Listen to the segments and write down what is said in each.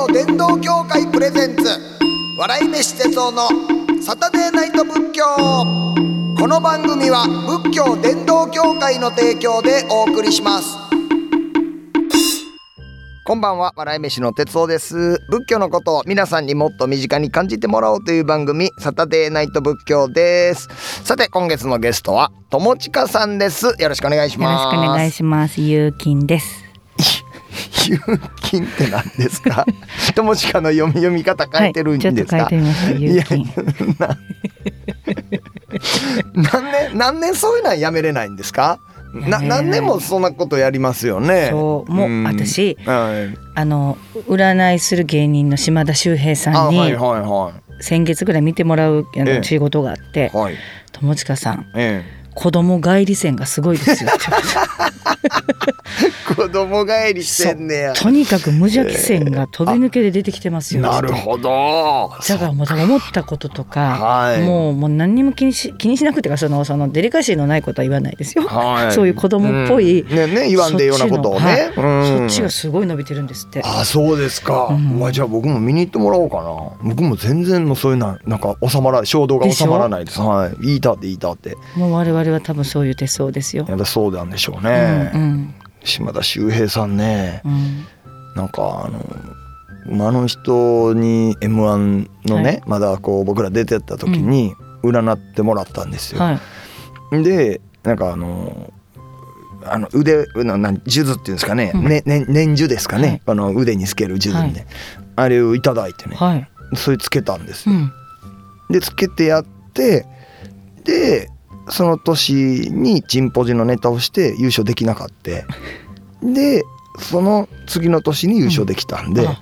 教伝道協会プレゼンツ。笑い飯哲夫のサタデーナイト仏教。この番組は仏教伝道協会の提供でお送りします。こんばんは笑い飯の哲夫です。仏教のことを皆さんにもっと身近に感じてもらおうという番組サタデーナイト仏教です。さて今月のゲストは友近さんです。よろしくお願いしよろますしくお願いします。ゆうきんです。有金って何ですか？友近の読み読み方変えてるんはい、ちょっですか、と変えてみました。ゆうきん。何年何年そういうのはやめれないんですか？な何年もそんなことやりますよね。そう。もう私はい、あの占いする芸人の島田秀平あさんはいはいには先月ぐらい見てもらうあええ。の仕事があっていはい「友近さん。え子供帰り線がすごいですよ」え、子供帰りしてんねや。とにかく無邪気線が飛び抜けで出てきてますよ」なるほど。だからもう思ったこととか、はい。もうもう何にも気にし気にしなくてかそのそのデリカシーのないことは言わないですよ。はい。そういう子供っぽいうん。ねね言わんでようなことをね。そっはい。うん。そっちがすごい伸びてるんですって。あそうですか、うん。うわじゃあ僕も見に行ってもらおうかな。僕も全然もうそういうななんか収まら衝動が収まらないです。はい。言いたって言いたって。もう我々は多分そういう手相ですよ。やっぱそうなんでしょううんね、うん。島田秀平さんね。うん。なんかあのあの人に m 1のね、はい。まだこう僕ら出てった時に占ってもらったんですよ。はい。でなんかあのあの腕ななん数珠っていうんですかね、うん。ねね念珠ですかね、はい。あの腕につける数珠ね、あれをいただいてね、はい。それつけたんですよ。うん。でつけてやってでその年にチンポジのネタをして優勝できなかって。でその次の年に優勝できたんで、あ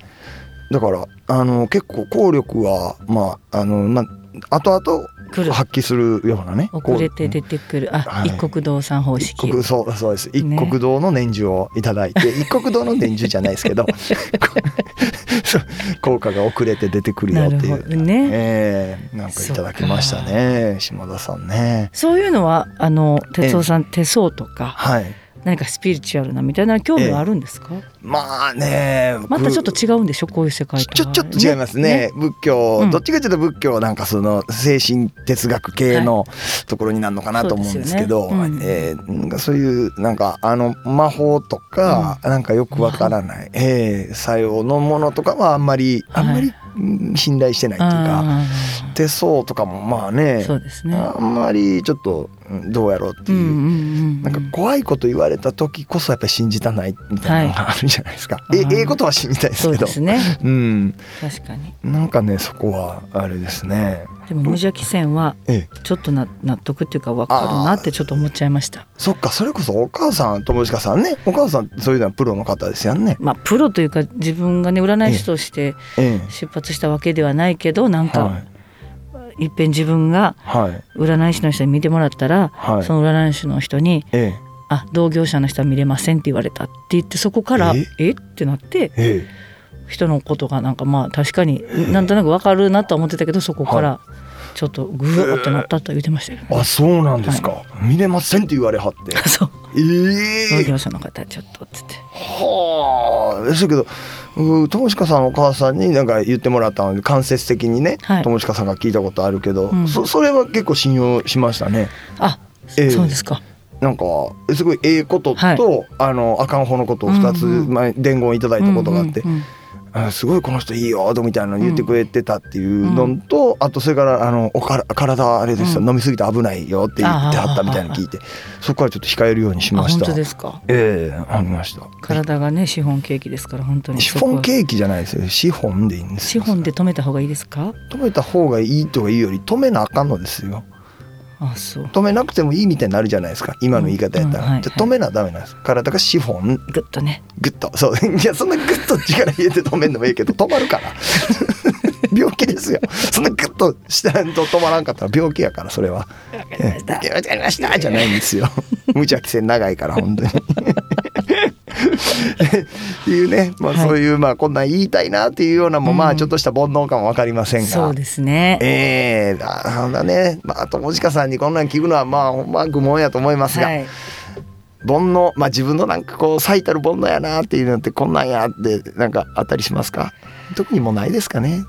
だからあの結構効力はまああのまあ後々。発揮するようなね遅れて出てくる。あ、はい。一国堂さん方一式。国そうそうです。一ね国堂の年中をいただいて、一国堂の年中じゃないですけど 効果が遅れて出てくるよっていうね。ええなんかいただきましたね島田さんね。そういうのはあの哲夫さん手相とかはい何かスピリチュアルなみたいな興味はあるんですか？まあね。またちょっと僕違うんでしょ？こういう世界とは。ちょちょっと違いますね。仏教、うん。どっちかというと仏教なんかその精神哲学系のところになるのかなと思うんですけど、そうですよね。うん。えーそういうなんかあの魔法とか、なんかよくわからない、えー作用のものとかはあんまり、はい。あんまりうん信頼してないっていうか。あ手相とかもまああねそうですね。あんまりちょっとうんどうやろうっていう。なんか怖いこと言われた時こそやっぱり信じたないみたいなのがあるじゃないですか。えはいええことは信じたいですけど。そうですね。うん。確かに。なんかねそこはあれですね。でも無邪気線はええ。ちょっとな納得っていうか分かるなってちょっと思っちゃいました。そっかそれこそお母さん友近さんねお母さんそういうのはプロの方ですよね。まあプロというか自分がね占い師としてええ。出発したわけではないけどなんかはいいっぺん自分がはい占い師の人に見てもらったらはい。その占い師の人にええ「あ同業者の人は見れません」って言われたって言ってそこからえ「えっ?」てなってえ人のことがなんかまあ確かになんとなく分かるなとは思ってたけどそこからちょっっとグワーってなったと言ってましたよ、え。あそうなんですか。見れませんって言われはって。そうええ同業者の方ちょっとっつってはあ。ですけど。う友近さんのお母さんになんか言ってもらったので間接的にね、はい。友近さんが聞いたことあるけど、うん。そそれは結構信用しましたね。あ、ええ。そうですか。なんかすごいええことと、はい。あのあかん方のことを2つ、前伝言いただいたことがあって、うんうんうんあすごいこの人いいよみたいなの言ってくれてたっていうのと、あとそれからあのおから体あれですよ、うん。飲みすぎて危ないよって言ってはったみたいなの聞いてそこからちょっと控えるようにしあました。本当ですか？ええありました。体がねシフォンケーキですから本当に。シフォンケーキじゃないですよ。シフォンでいいんですよシフォンで止めた方がいいですか？止めた方がいいとか言うより止めなあかんのですよ止めなくてもいいみたいになるじゃないですか。今の言い方やったら、うんうんはい。じゃあ止めなダメなんです。体がシフォングッとね。グッと。そう。いやそんなグッと力入れて止めんのもいいけど止まるから 病気ですよ。そんなグッとしたらと止まらんかった。ら病気やからそれは。わかりました。ええわかりました。じゃないんですよ。無邪気線長いから本当に。っ ていうね、まあ、はい。そういう、まあこんなん言いたいなっていうようなも、まうん。あちょっとした煩悩感は分かりませんが。そうですね。ええだだね。まあ友近さんにこんなん聞くのはまあほんま愚問やと思いますが、はい。煩悩まあ自分のなんかこう最たる煩悩やなっていうのってこんなんやってなんかあったりしますか？特にもうないですかね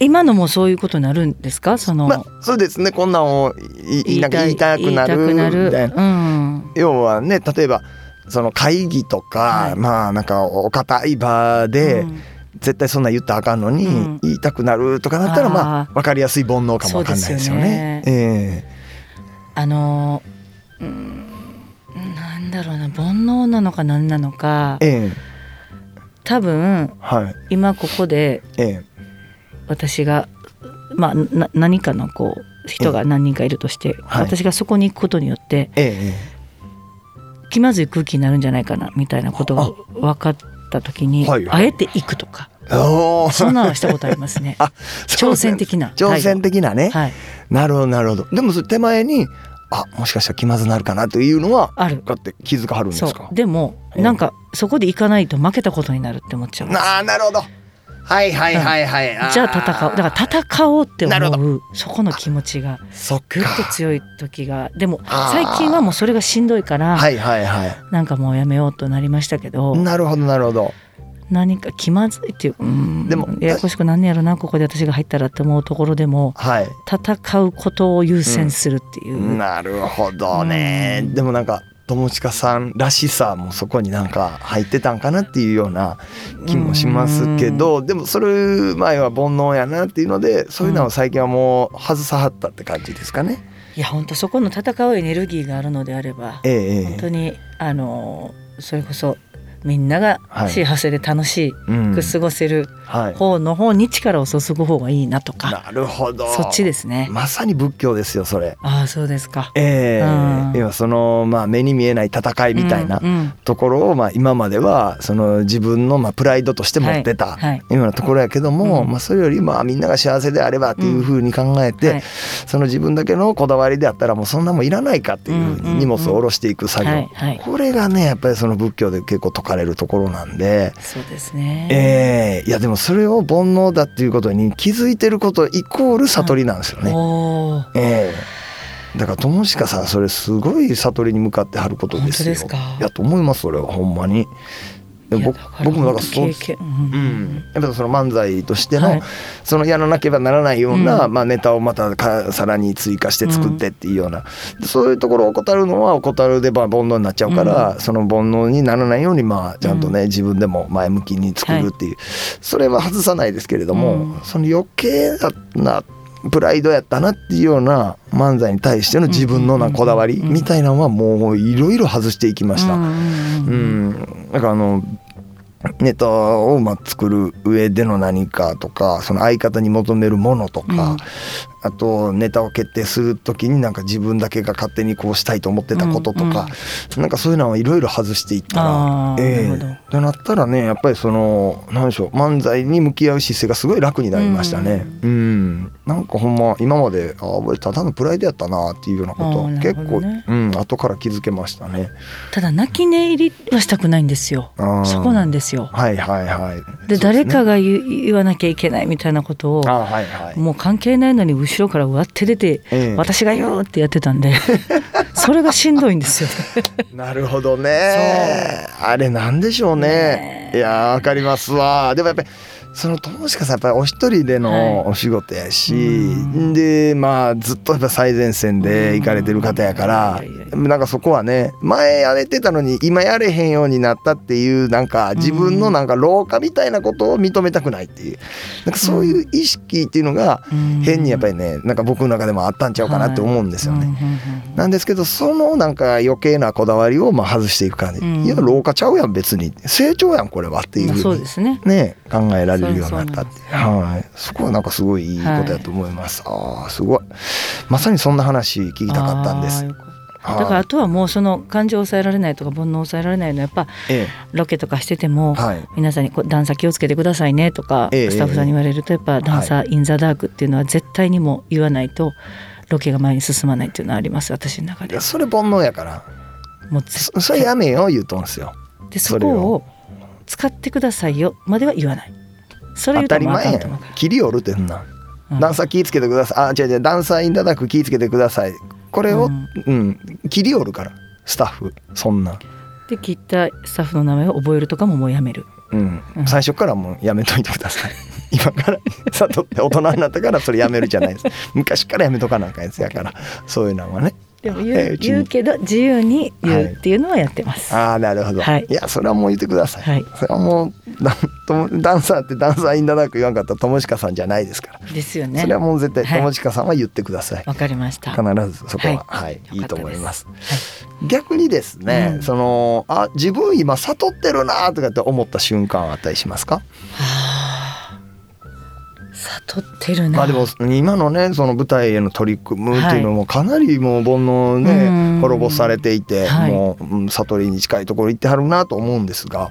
今のもそういうことになるんですか？その、まあそうですね。こんなんをいい言いたくなるみたいな。る。うん。要はね例えばその会議とか、はい。まあなんかお堅い場で、うん。絶対そんな言ったらあかんのに、うん。言いたくなるとかだったらまあ分かりやすい煩悩かも分かんないですよね。えあのうんなんだろうな煩悩なのか何なのか。えええ。多分はい。今ここでええ私がまあな何かのこう人が何人かいるとして、はい。私がそこに行くことによってええ気まずい空気になるんじゃないかなみたいなことが分かった時に、あえて行くとかそんなのはしたことありますね。あ挑戦的な挑戦的なね、はい、なるほどなるほど。でも手前にあもしかしたら気まずなるかなというのはある。だって気づかはるんでそすか？う。でもええなんかそこで行かないと負けたことになるって思っちゃう。ああなるほどはいはいはいはい、じゃあ戦おう。だから戦おうって思う。そこの気持ちが。そっぐっとか強い時が。でも最近はもうそれがしんどいから、はいはいはなんかもうやめようとなりましたけどいなるほどなるほど。何か気まずいっていううん。でもややこしくなんねやろなここで私が入ったらって思うところでもはい。戦うことを優先するっていう、なるほどね、うん。でもなんか友近さんらしさもそこになんか入ってたんかなっていうような気もしますけど、でもそれ前は煩悩やなっていうのでそういうのは最近はもう外さはったって感じですかね。いや本当そこの戦うエネルギーがあるのであればえええ本当にあのそれこそみんながはい幸せで楽しく過ごせるはい、方の方に力を注ぐ方がいいなとか、なるほど。そっちですね。まさに仏教ですよそれ。ああそうですか。ええ。うん。要はその、まあ、目に見えない戦いみたいなところを、まあ、今まではその自分のまあプライドとして持ってたはい。はい。ようなところやけども、うん。まあ、それよりまあみんなが幸せであればっていうふうに考えて、はい。その自分だけのこだわりであったらもうそんなもんいらないかっていうふうに荷物を下ろしていく作業、これがねやっぱりその仏教で結構説かれるところなんで。そうですね。ええいやでもそれを煩悩だっていうことに気づいてることイコール悟りなんですよね。おお。ええだから友近さんそれすごい悟りに向かってはることですよ。本当ですか？いやと思いますそれはほんまに。で僕もだからそうやっぱその漫才としての、はい。そのやらなければならないような、うん。まあ、ネタをまたかさらに追加して作ってっていうような、そういうところを怠るのは怠るでまあ煩悩になっちゃうから、その煩悩にならないようにまあちゃんとね、自分でも前向きに作るっていう、それは外さないですけれども、うん。その余計なプライドやったなっていうような漫才に対しての自分のなこだわりみたいなのはもういろいろ外していきました。うんなんかあのネタをまあ作る上での何かとかその相方に求めるものとか、うんあとネタを決定する時になんか自分だけが勝手にこうしたいと思ってたこととか、なんかそういうのをいろいろ外していったらええなるほどとなったらねやっぱりその何でしょう漫才に向き合う姿勢がすごい楽になりましたね。うん、なんかほんま今まであ俺ただのプライドやったなっていうようなことあーな結構、うん後から気づけましたね。ただ泣き寝入りはしたくないんですよ。そこなんですよ。はいはいはい。でね誰かが言わなきゃいけないみたいなことをあはいはい。もう関係ないのに後ろから割って出てええ私が言うってやってたんで それがしんどいんですよ。なるほどね。あれなんでしょうね。ねいやーわかりますわ。でもやっぱりその友近さんやっぱりお一人でのお仕事やし、うんでまあずっとやっぱ最前線で行かれてる方やからうんなんかそこはね前やれてたのに今やれへんようになったっていうなんか自分のなんか老化みたいなことを認めたくないっていう。なんかそういう意識っていうのが変にやっぱりねなんか僕の中でもあったんちゃうかなって思うんですよね。なんですけどそのなんか余計なこだわりをまあ外していく感じ、うん。いや老化ちゃうやん別に。成長やんこれはっていうふうにね。ね考えられるようになったってはい、そこはなんかすごいいいことやと思います、ああすごい。まさにそんな話聞きたかったんですだからあとはもうその感情を抑えられないとか煩悩を抑えられないのはやっぱえロケとかしててもえはい。皆さんにこう段差気をつけてくださいねとかええ。スタッフさんに言われるとやっぱ段差インザダークっていうのは絶対にも言わないとロケが前に進まないっていうのはあります私の中で。それ煩悩やから。もう絶そそれやめよう言うとんすよ。でそこを使ってくださいよまでは言わない。それ言うともうあかんと思うかん。切り折るってんな段差気ぃつけてください。あ違う違う。段差いただく気ぃつけてくださいこれを、うん。うん切り折るからスタッフそんな。で切ったスタッフの名前を覚えるとかももうやめる。うん。うん。最初からもうやめといてください。今から悟って大人になったからそれやめるじゃないです。昔からやめとかなあかんやつやから。そういうのはねでも言う,、えー言うけど自由に言うっていうのはやってます、ああなるほど、はい。い、やそれはもう言ってください、はい。それはもうダンともダンサーってダンサーインダダーク言わんかったら友近さんじゃないですから、ですよね。それはもう絶対はい。友近さんは言ってください、わかりました。必ずそこは。はい、い、いと思います。逆にですね、うん。そのあ自分今悟ってるなとかって思った瞬間はあったりしますか？はあ悟ってるな。まあでも今のねその舞台への取り組むっていうのもかなりもう煩悩ね、うん滅ぼされていて、はい。もう、うん悟りに近いところ行ってはるなと思うんですが。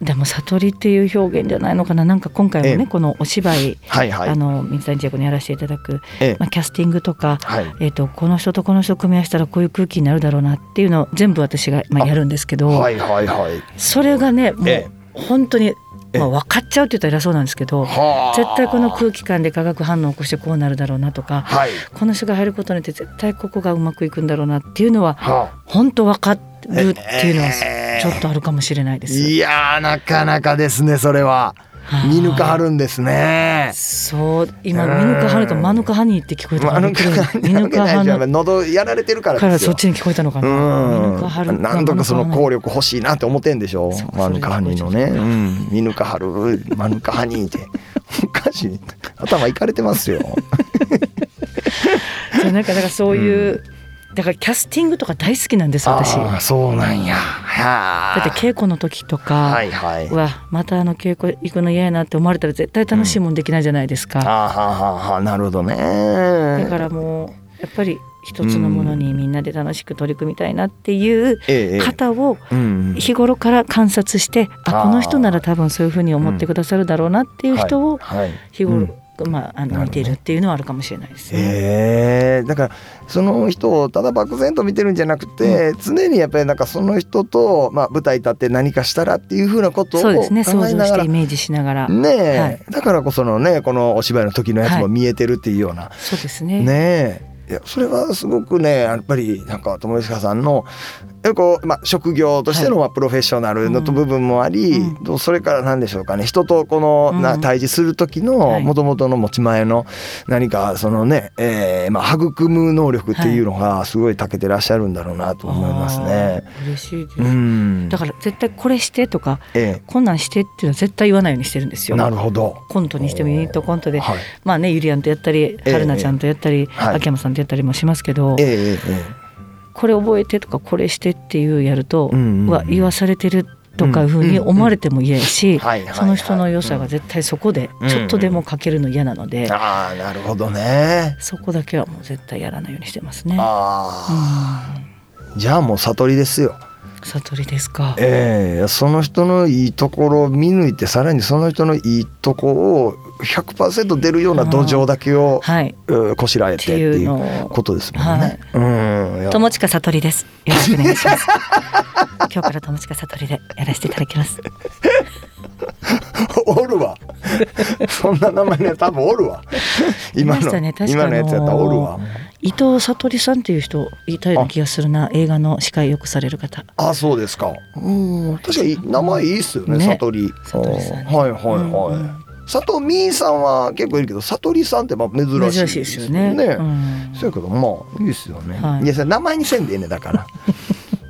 でも悟りっていう表現じゃないのかな。なんか今回もね、ええ。このお芝居、はいはい。あの水谷千恵子にやらせていただく、ええ。まあ、キャスティングとか、はい。えー、とこの人とこの人組み合わせたらこういう空気になるだろうなっていうのを全部私が、まあ、あやるんですけど、はいはいはい。それがねもうえ本当に、ええまあ、分かっちゃうって言ったら偉そうなんですけどはあ。絶対この空気感で化学反応を起こしてこうなるだろうなとかはい。この人が入ることによって絶対ここがうまくいくんだろうなっていうのはは本当分かるっていうのはええ。ちょっとあるかもしれないです。いやーなかなかですねそれは。はい見抜かはるんですね。そう今うん見抜かはるかマヌカハニーって聞こえたまあのか見抜かはる喉やられてるからからそっちに聞こえたのかな。見抜かはるうん、な。んとかその効力欲しいなって思ってんでしょ。そうマヌカハニーのね、それでうん、ミヌカハルマヌカハニーって。おかしい。頭いかれてますよ。そうなんかだからそういう、だからキャスティングとか大好きなんです私。ああそうなんや。はだって稽古の時とか、はいはい。うわまたあの稽古行くの嫌やなって思われたら絶対楽しいもんできないじゃないですか。あーはあはあはあなるほどね。だからもうやっぱり一つのものにみんなで楽しく取り組みたいなっていうええ方をうん。日頃から観察して、あこの人なら多分そういうふうに思ってくださるだろうなっていう人をはいはい。日頃、うんまあ、あの見てるっていうのはあるかもしれないですね。ええだからその人をただ漠然と見てるんじゃなくて、常にやっぱりなんかその人と、まあ、舞台立って何かしたらっていうふうなことを考そうですね。想像えながら。してイメージしながら、ねえ、はい。だからこそのねこのお芝居の時のやつも見えてるっていうような、そうですね。ねえ。いやそれはすごくねやっぱりなんか友近さんのこう、まあ、職業としてのまあプロフェッショナルのうん部分もあり、うそれから何でしょうかね。人とこの、うん。な対峙する時はいのもともとの持ち前の何かそのね、えーまあ、育む能力っていうのがすごい長けてらっしゃるんだろうなと思いますね。嬉しいです、うん。だから絶対これしてとかえこんなんしてっていうのは絶対言わないようにしてるんですえ、よ。なるほど。コントにしてもユニットコントで、はい、まあねゆりやんとやったりええ。春菜ちゃんとやったり、はい。秋山さんとやったりもしますけど、えええええこれ覚えてとかこれしてっていうやると、うんうん言わされてるとかいうふうに思われても嫌やし、その人の良さが絶対そこでうんちょっとでも欠けるの嫌なので、えああなるほどね。そこだけはもう絶対やらないようにしてますね。ああ、うんじゃあもう悟りですよ。悟りですか。ええその人のいいところを見抜いてさらにその人のいいとこを100%出るような土壌だけを、はい。えーこしらえてっていうことですもんね。うんいや友近悟りです。よろしくお願いします。今日から友近悟りでやらせていただきます。おるわ。そんな名前のやつ多分おるわ。今の、ね今のやつやったらおるわ。伊藤悟りさんっていう人いたような気がするな。映画の司会よくされる方。あそうですか。うん確かに名前いいっすよね。ね悟り。悟りさんねはいはいはい。うんうん佐藤美さんは結構いるけど悟りさんってまあ珍しいですよね。うんそうやけどまあいいですよね。はいい、や名前にせんでええねだから。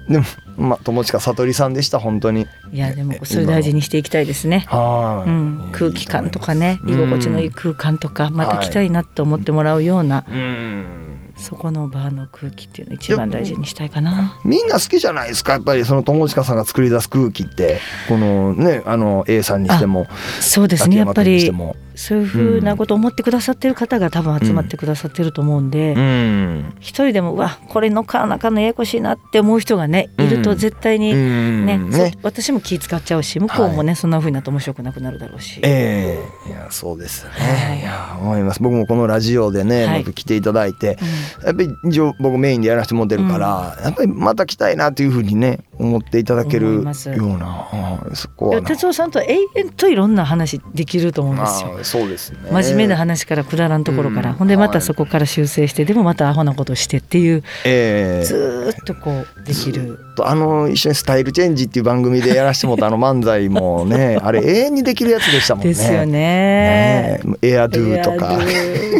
でもまあ友近悟りさんでした本当に。いやでもそれ大事にしていきたいですね。はい、うん、空気感とかね居心地のいい空間とかまた来たい。いなって思ってもらうような、うん。そこのバーの空気っていうのを一番大事にしたいかな。みんな好きじゃないですか。やっぱりその友近さんが作り出す空気って。このねあの A さんにしてもそうですね。やっぱりもそういうふうなことを思ってくださってる方が多分集まってくださってると思うんで、うん。一人でもうわこれ乗っからなあかんのややこしいなって思う人がねいると絶対にね,そ、ね私も気使っちゃうし向こうもね、そんなふうになって面白くなくなるだろうし。ええ。いやそうですね、はい。い、や思います。僕もこのラジオでね、はい。僕来ていただいてうん。やっぱり一応僕メインでやらせてもらってるから、やっぱりまた来たいなというふうにね思っていただけるような、うんそこいは哲夫さんとは永遠といろんな話できると思うんですよ。あそうですね。真面目な話からくだらんところから、うん。ほんでまたそこから修正してでもまたアホなことしてっていうええ。ずーっとこうできる。とあの一緒に「スタイルチェンジ」っていう番組でやらせてもらったあの漫才もね あれ永遠にできるやつでしたもんね。ですよね。ね。えエアドゥとか。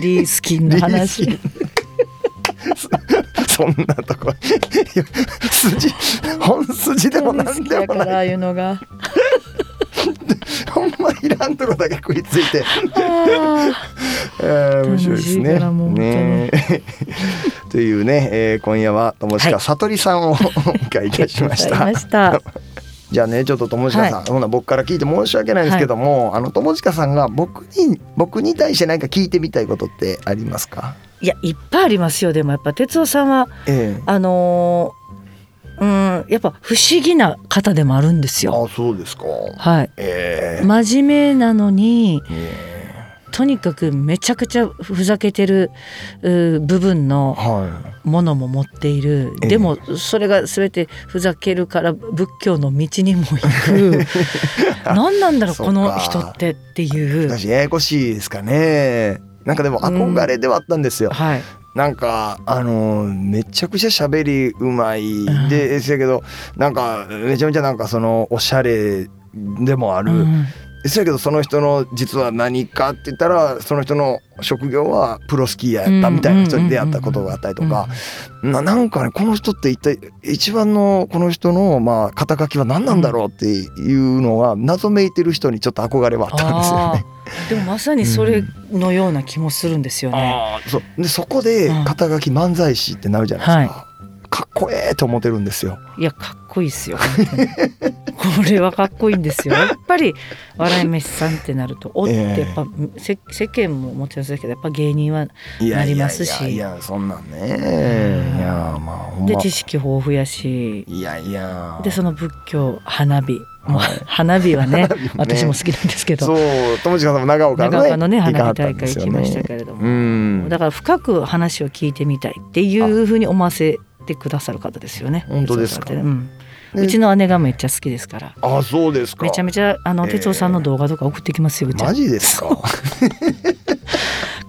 リースキンの話。そんなとこ。筋本筋でもなんでもない。からああいうのがほんまいらんとこだけ食いついて、あえー面白いですね。ね。というね、えー今夜は友近さとりさんをお迎えいたしました。じゃあねちょっと友近さん、ほな僕から聞いて申し訳ないんですけども、あの友近さんが僕に僕に対して何か聞いてみたいことってありますか？いやいっぱいありますよ。でもやっぱ哲夫さんはええ。あのーうんやっぱ不思議な方でもあるんですよ。あそうですか。はいええ真面目なのにえとにかくめちゃくちゃふざけてるう部分えのはものも持っているええでもそれが全てふざけるから仏教の道にも行く 何なんだろうこの人ってってい。いう私ややこしいですかね。なんかでも憧れではあったんですよ。はいなんかあのめちゃくちゃ喋りうまい。でせやけどなんかめちゃめちゃなんかそのおしゃれでもある、うんせやけどその人の実は何かって言ったらその人の職業はプロスキーヤーやったみたいな人に出会ったことがあったりとか、ななんかねこの人って一体一番のこの人のまあ肩書きは何なんだろうっていうのが謎めいてる人にちょっと憧れはあったんですよね。でもまさにそれのような気もするんですよね。あーそう。でそこでうん。肩書き漫才師ってなるじゃないですか、かっこええと思ってるんですよ。いやかっこいいですよ。これはかっこいいんですよ。やっぱり笑い飯さんってなるとおってええ。やっぱ、せ世間ももちろんですけどやっぱ芸人はなりますし。いやそんなんね。うん。いやまあま。で知識豊富やし。いやいや。でその仏教花火。もうはい。花火はねね。私も好きなんですけど。そう友近さんも長岡のね長岡のね花火大会行きましたけれども、うん。だから深く話を聞いてみたいっていうふうに思わせてくださる方ですよね。本当ですか？うん、ね。うちの姉がめっちゃ好きですから。あそうですか。めちゃめちゃあのええ哲夫さんの動画とか送ってきますようち。マジですか？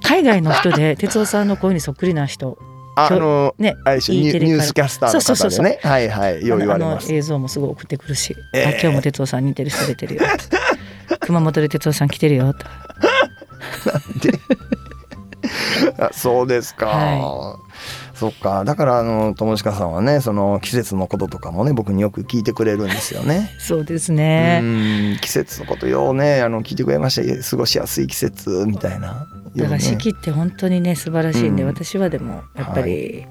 海外の人で哲夫さんの声にそっくりな人。あのねニュ E ースキャスターのそうそうそう方でねはいはい。よう言われあのます映像もすごい送ってくるし、ええあ今日も哲夫さん似てる人出てるよ。熊本で哲夫さん来てるよ。と あそうですか、はそっか。だからあの友近さんはねその季節のこととかもね僕によく聞いてくれるんですよね。そうですうねん。季節のことようねあの聞いてくれました。過ごしやすい季節みたいな。だから四季って本当にね素晴らしいんで、うん。私はでもやっぱり、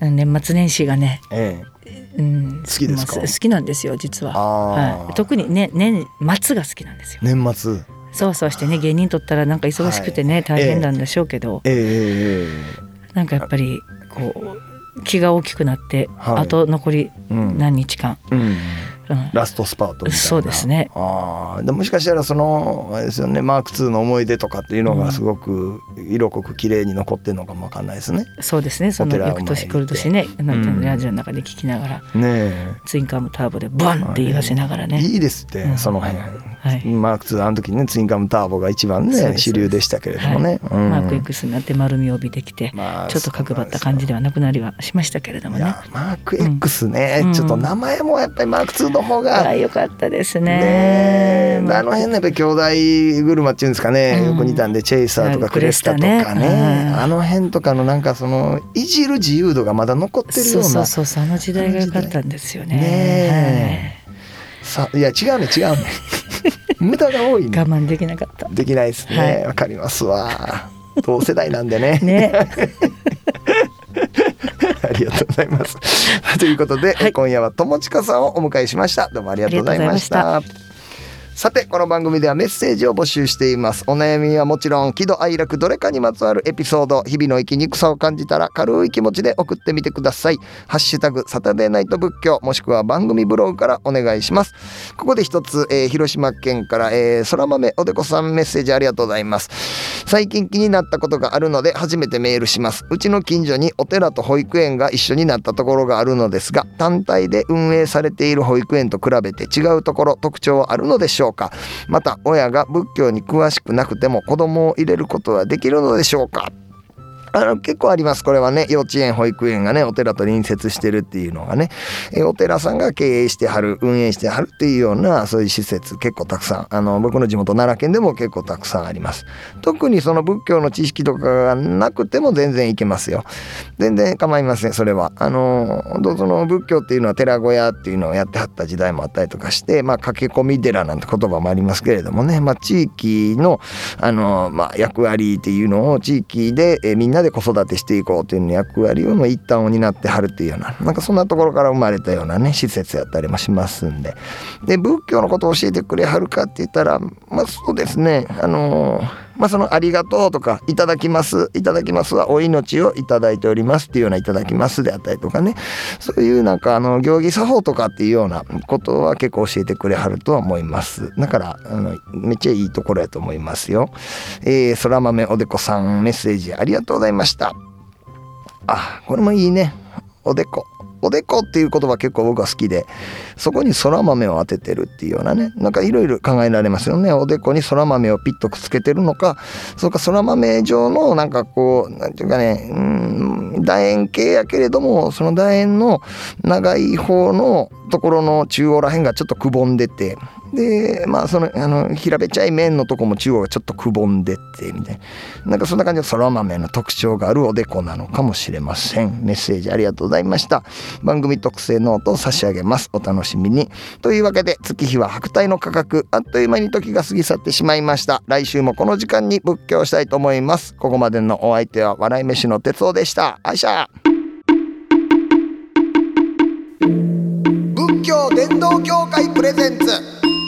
年末年始がね、ええ、うん、好きですか？まあ好きなんですよ実は、はい、特にね年末が好きなんですよ。年末。そわそわしてね芸人とったらなんか忙しくてね、はい。大変なんでしょうけど、ええええ。なんかやっぱりこう気が大きくなって、はい。あと残り何日間、うん。うん。ラストスパートみたいな。そうですね。ああでもしかしたらそのあれですよねマーク2の思い出とかっていうのがすごく色濃く綺麗に残ってるのかもわかんないですね。そうですね。その翌年来る年ね。なんラジオの中で聞きながら、ねツインカムターボでバンって言わせながらえ、ね、いいですって、うん。その辺。はい。マーク2あの時ねツインカムターボが一番ね主流でしたけれどもね。うん。マーク X になって丸みを帯びてきて、まあちょっと角張った感じではなくなりはしましたけれどもね。マーク X ね、うん。ちょっと名前もやっぱりマーク2の方あがあよかったですね。あの辺のやっぱり兄弟車っていうんですかね、うん。よく似たんでチェイサーとかクレスタとかねねうん。あの辺とかのなんかそのいじる自由度がまだ残ってるよそううなそうそうそうあの時代が良かったんですよね。ねさいや違うね違うね無駄が多いね。はい我慢できなかった。できないですね。わ、はい。かりますわ。同世代なんでね。ね。ありがとうございます。ということで、はい。今夜は友近さんをお迎えしました。どうもありがとうございました。さてこの番組ではメッセージを募集しています。お悩みはもちろん喜怒哀楽どれかにまつわるエピソード日々の生きにくさを感じたら軽い気持ちで送ってみてください。ハッシュタグサタデーナイト仏教もしくは番組ブログからお願いします。ここで一つ、えー広島県から、えー、空豆おでこさんメッセージありがとうございます。最近気になったことがあるので初めてメールします。うちの近所にお寺と保育園が一緒になったところがあるのですが単体で運営されている保育園と比べて違うところ特徴はあるのでしょう。うか？また親が仏教に詳しくなくても子供を入れることはできるのでしょうか？あの結構あります。これはね幼稚園保育園がねお寺と隣接してるっていうのがねえお寺さんが経営してはる運営してはるっていうようなそういう施設結構たくさん。あの僕の地元奈良県でも結構たくさんあります。特にその仏教の知識とかがなくても全然いけますよ。全然構いませんそれは。あの本当その仏教っていうのは寺小屋っていうのをやってはった時代もあったりとかしてまあ駆け込み寺なんて言葉もありますけれどもね。まあ地域のあのまあ役割っていうのを地域でえみんなで子育てしていこうという役割を一端を担ってはるっていうようななんかそんなところから生まれたようなね施設やったりもしますんで。で仏教のことを教えてくれはるかって言ったらまあそうですねあのまあその「ありがとう」とか「いただきます」「いただきます」はお命をいただいておりますっていうような「いただきます」であったりとかね。そういうなんかあの行儀作法とかっていうようなことは結構教えてくれはるとは思います。だからあのめっちゃいいところやと思いますよ。えー、そら豆おでこさんメッセージありがとうございました。あこれもいいね。おでこ。おでこっていう言葉結構僕は好きでそこに空豆を当ててるっていうようなねなんかいろいろ考えられますよね。おでこに空豆をピッとくっつけてるのかそうか空豆状のなんかこうなんていうかねうん楕円形やけれどもその楕円の長い方のところの中央らへんがちょっとくぼんでてでまあそのあの平べちゃい面のとこも中央がちょっとくぼんでってみたいな。なんかそんな感じのそら豆の特徴があるおでこなのかもしれません。メッセージありがとうございました。番組特製ノートを差し上げます。お楽しみに。というわけで月日は白帯の価格あっという間に時が過ぎ去ってしまいました。来週もこの時間に仏教したいと思います。ここまでのお相手は笑い飯の哲夫でした。あいしゃ仏教伝道協会プレゼンツ。